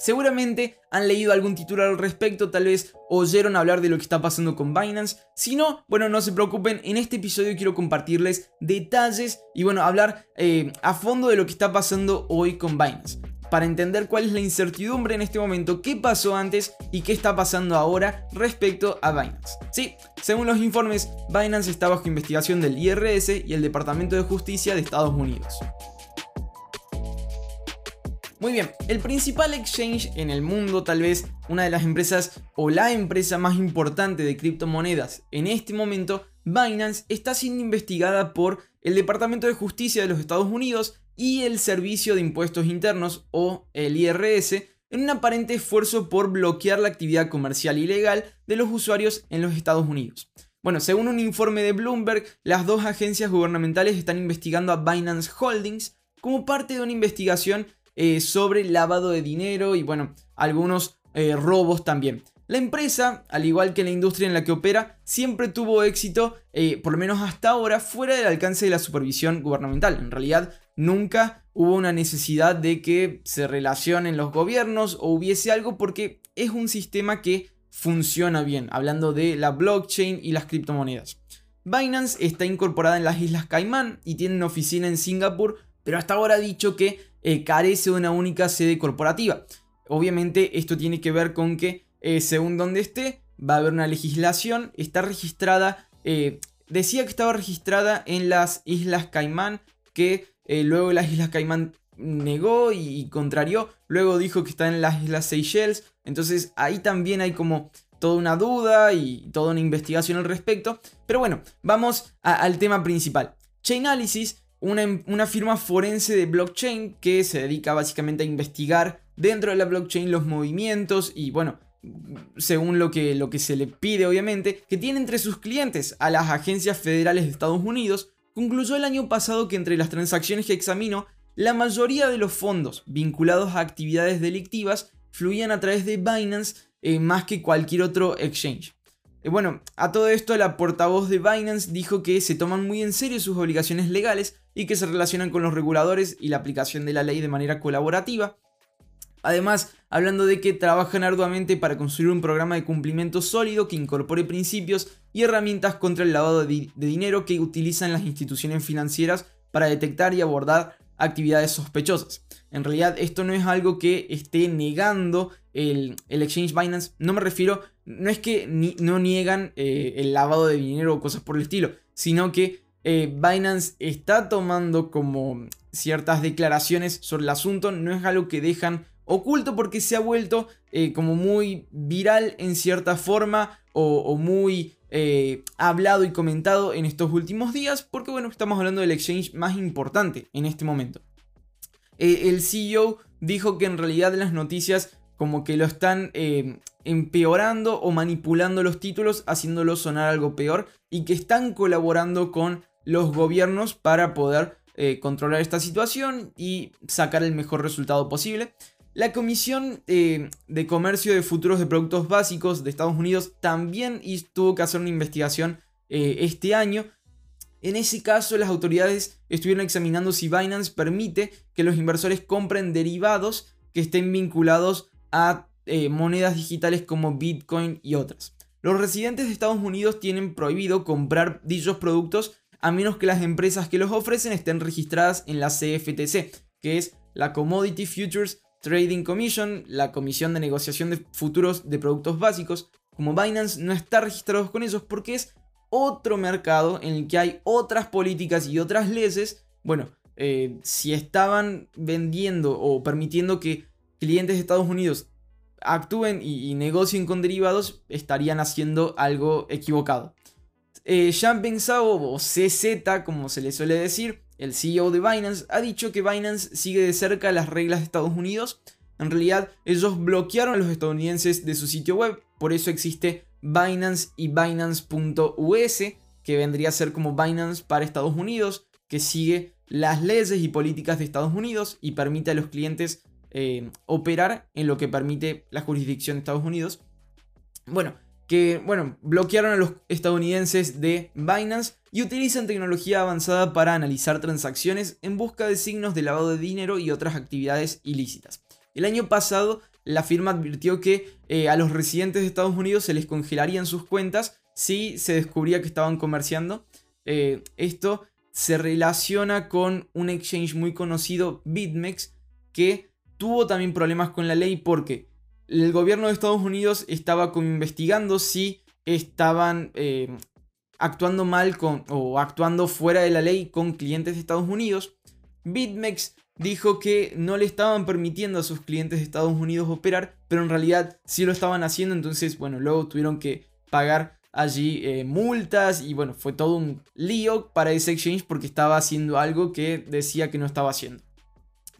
Seguramente han leído algún titular al respecto, tal vez oyeron hablar de lo que está pasando con Binance. Si no, bueno, no se preocupen, en este episodio quiero compartirles detalles y bueno, hablar eh, a fondo de lo que está pasando hoy con Binance para entender cuál es la incertidumbre en este momento, qué pasó antes y qué está pasando ahora respecto a Binance. Sí, según los informes, Binance está bajo investigación del IRS y el Departamento de Justicia de Estados Unidos. Muy bien, el principal exchange en el mundo, tal vez una de las empresas o la empresa más importante de criptomonedas en este momento, Binance, está siendo investigada por el Departamento de Justicia de los Estados Unidos y el Servicio de Impuestos Internos o el IRS en un aparente esfuerzo por bloquear la actividad comercial ilegal de los usuarios en los Estados Unidos. Bueno, según un informe de Bloomberg, las dos agencias gubernamentales están investigando a Binance Holdings como parte de una investigación eh, sobre lavado de dinero y bueno, algunos eh, robos también. La empresa, al igual que la industria en la que opera, siempre tuvo éxito, eh, por lo menos hasta ahora, fuera del alcance de la supervisión gubernamental. En realidad, nunca hubo una necesidad de que se relacionen los gobiernos o hubiese algo porque es un sistema que funciona bien, hablando de la blockchain y las criptomonedas. Binance está incorporada en las Islas Caimán y tiene una oficina en Singapur, pero hasta ahora ha dicho que eh, carece de una única sede corporativa. Obviamente esto tiene que ver con que eh, según donde esté, va a haber una legislación, está registrada, eh, decía que estaba registrada en las Islas Caimán, que luego las Islas Caimán negó y, contrarió, luego dijo que está en las Islas Seychelles, entonces ahí también hay como toda una duda y toda una investigación al respecto, pero bueno, vamos al tema principal. Chainalysis, una, una firma forense de blockchain que se dedica básicamente a investigar dentro de la blockchain los movimientos y bueno, según lo que, lo que se le pide obviamente, que tiene entre sus clientes a las agencias federales de Estados Unidos, concluyó el año pasado que entre las transacciones que examinó, la mayoría de los fondos vinculados a actividades delictivas fluían a través de Binance eh, más que cualquier otro exchange. Eh, bueno, a todo esto la portavoz de Binance dijo que se toman muy en serio sus obligaciones legales y que se relacionan con los reguladores y la aplicación de la ley de manera colaborativa, Además, hablando de que trabajan arduamente para construir un programa de cumplimiento sólido que incorpore principios y herramientas contra el lavado de, dinero que utilizan las instituciones financieras para detectar y abordar actividades sospechosas. En realidad esto no es algo que esté negando el, exchange Binance. No me refiero, no es que no niegan eh, el lavado de dinero o cosas por el estilo, sino que eh, Binance está tomando como ciertas declaraciones sobre el asunto. No es algo que dejan oculto porque se ha vuelto eh, como muy viral en cierta forma o, muy eh, hablado y comentado en estos últimos días porque bueno, estamos hablando del exchange más importante en este momento. El CEO dijo que en realidad las noticias como que lo están empeorando o manipulando los títulos, haciéndolo sonar algo peor y que están colaborando con los gobiernos para poder controlar esta situación y sacar el mejor resultado posible. La Comisión eh, de Comercio de Futuros de Productos Básicos de Estados Unidos también tuvo que hacer una investigación eh, este año. En ese caso, las autoridades estuvieron examinando si Binance permite que los inversores compren derivados que estén vinculados a eh, monedas digitales como Bitcoin y otras. Los residentes de Estados Unidos tienen prohibido comprar dichos productos a menos que las empresas que los ofrecen estén registradas en la CFTC, que es la Commodity Futures Trading Commission, la comisión de negociación de futuros de productos básicos, como Binance no está registrado con ellos porque es otro mercado en el que hay otras políticas y otras leyes. Bueno, eh, si estaban vendiendo o permitiendo que clientes de Estados Unidos actúen y, negocien con derivados, estarían haciendo algo equivocado. Eh, Jean o CZ, como se le suele decir, el CEO de Binance, ha dicho que Binance sigue de cerca las reglas de Estados Unidos. En realidad, ellos bloquearon a los estadounidenses de su sitio web, por eso existe Binance y Binance.us, que vendría a ser como Binance para Estados Unidos, que sigue las leyes y políticas de Estados Unidos y permite a los clientes eh, operar en lo que permite la jurisdicción de Estados Unidos. Bueno, que, bueno, bloquearon a los estadounidenses de Binance y utilizan tecnología avanzada para analizar transacciones en busca de signos de lavado de dinero y otras actividades ilícitas. El año pasado, la firma advirtió que eh, a los residentes de Estados Unidos se les congelarían sus cuentas si se descubría que estaban comerciando. Eh, esto se relaciona con un exchange muy conocido, BitMEX, que tuvo también problemas con la ley porque el gobierno de Estados Unidos estaba investigando si estaban eh, actuando mal con, o actuando fuera de la ley con clientes de Estados Unidos. BitMEX dijo que no le estaban permitiendo a sus clientes de Estados Unidos operar, pero en realidad sí lo estaban haciendo, entonces bueno, luego tuvieron que pagar allí eh, multas y bueno, fue todo un lío para ese exchange porque estaba haciendo algo que decía que no estaba haciendo.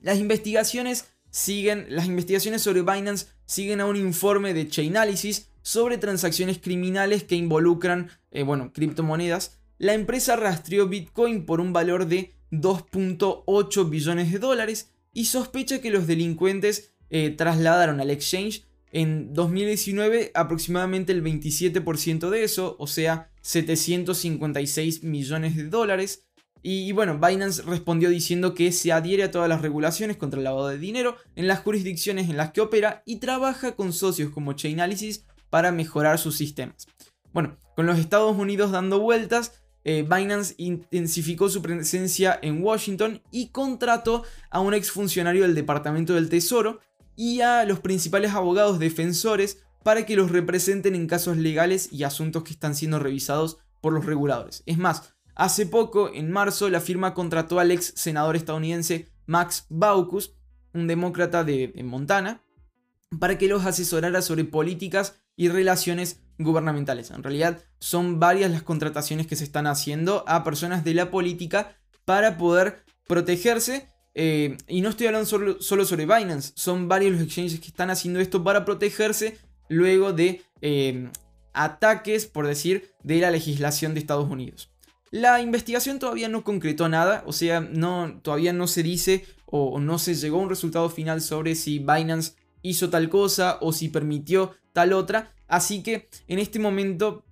Las investigaciones siguen, las investigaciones sobre Binance siguen a un informe de Chainalysis sobre transacciones criminales que involucran, eh, bueno, criptomonedas. La empresa rastreó Bitcoin por un valor de 2.8 billones de dólares y sospecha que los delincuentes eh, trasladaron al exchange en 2019 aproximadamente el 27% de eso, o sea 756 millones de dólares. Y, bueno, Binance respondió diciendo que se adhiere a todas las regulaciones contra el lavado de dinero en las jurisdicciones en las que opera y trabaja con socios como Chainalysis para mejorar sus sistemas. Bueno, con los Estados Unidos dando vueltas, eh, Binance intensificó su presencia en Washington y contrató a un exfuncionario del Departamento del Tesoro y a los principales abogados defensores para que los representen en casos legales y asuntos que están siendo revisados por los reguladores. Es más, hace poco, en marzo, la firma contrató al ex senador estadounidense Max Baucus, un demócrata de Montana, para que los asesorara sobre políticas y relaciones gubernamentales. En realidad son varias las contrataciones que se están haciendo a personas de la política para poder protegerse. Eh, y no estoy hablando solo, sobre Binance, son varios los exchanges que están haciendo esto para protegerse luego de eh, ataques, por decir, de la legislación de Estados Unidos. La investigación todavía no concretó nada, o sea, no, todavía no se dice o no se llegó a un resultado final sobre si Binance hizo tal cosa o si permitió tal otra. Así que en este momento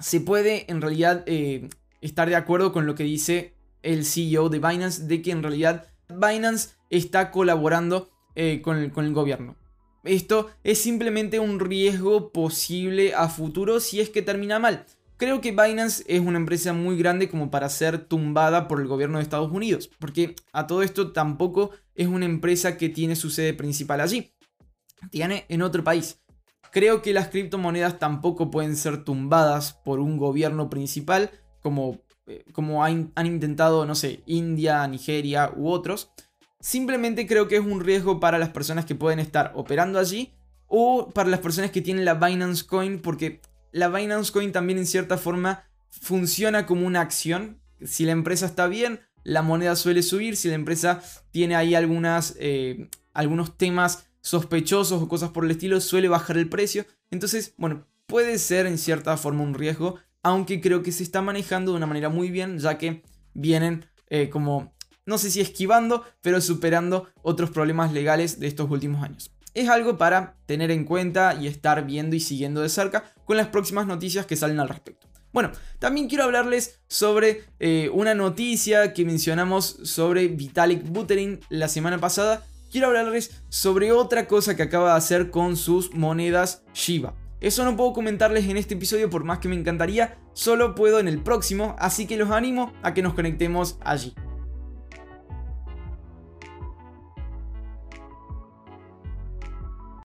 se puede en realidad eh, estar de acuerdo con lo que dice el CEO de Binance, de que en realidad Binance está colaborando eh, con, el, con el gobierno. Esto es simplemente un riesgo posible a futuro si es que termina mal. Creo que Binance es una empresa muy grande como para ser tumbada por el gobierno de Estados Unidos, porque a todo esto tampoco es una empresa que tiene su sede principal allí, tiene en otro país. Creo que las criptomonedas tampoco pueden ser tumbadas por un gobierno principal como, eh, como han, intentado, no sé, India, Nigeria u otros. Simplemente creo que es un riesgo para las personas que pueden estar operando allí o para las personas que tienen la Binance Coin porque la Binance Coin también en cierta forma funciona como una acción. Si la empresa está bien, la moneda suele subir. Si la empresa tiene ahí eh, algunos temas sospechosos o cosas por el estilo, suele bajar el precio. Entonces, bueno, puede ser en cierta forma un riesgo, aunque creo que se está manejando de una manera muy bien, ya que vienen eh, como, no sé si esquivando, pero superando otros problemas legales de estos últimos años. Es algo para tener en cuenta y estar viendo y siguiendo de cerca con las próximas noticias que salen al respecto. Bueno, también quiero hablarles sobre eh, una noticia que mencionamos sobre Vitalik Buterin la semana pasada quiero hablarles sobre otra cosa que acaba de hacer con sus monedas Shiba. Eso no puedo comentarles en este episodio por más que me encantaría, solo puedo en el próximo, así que los animo a que nos conectemos allí.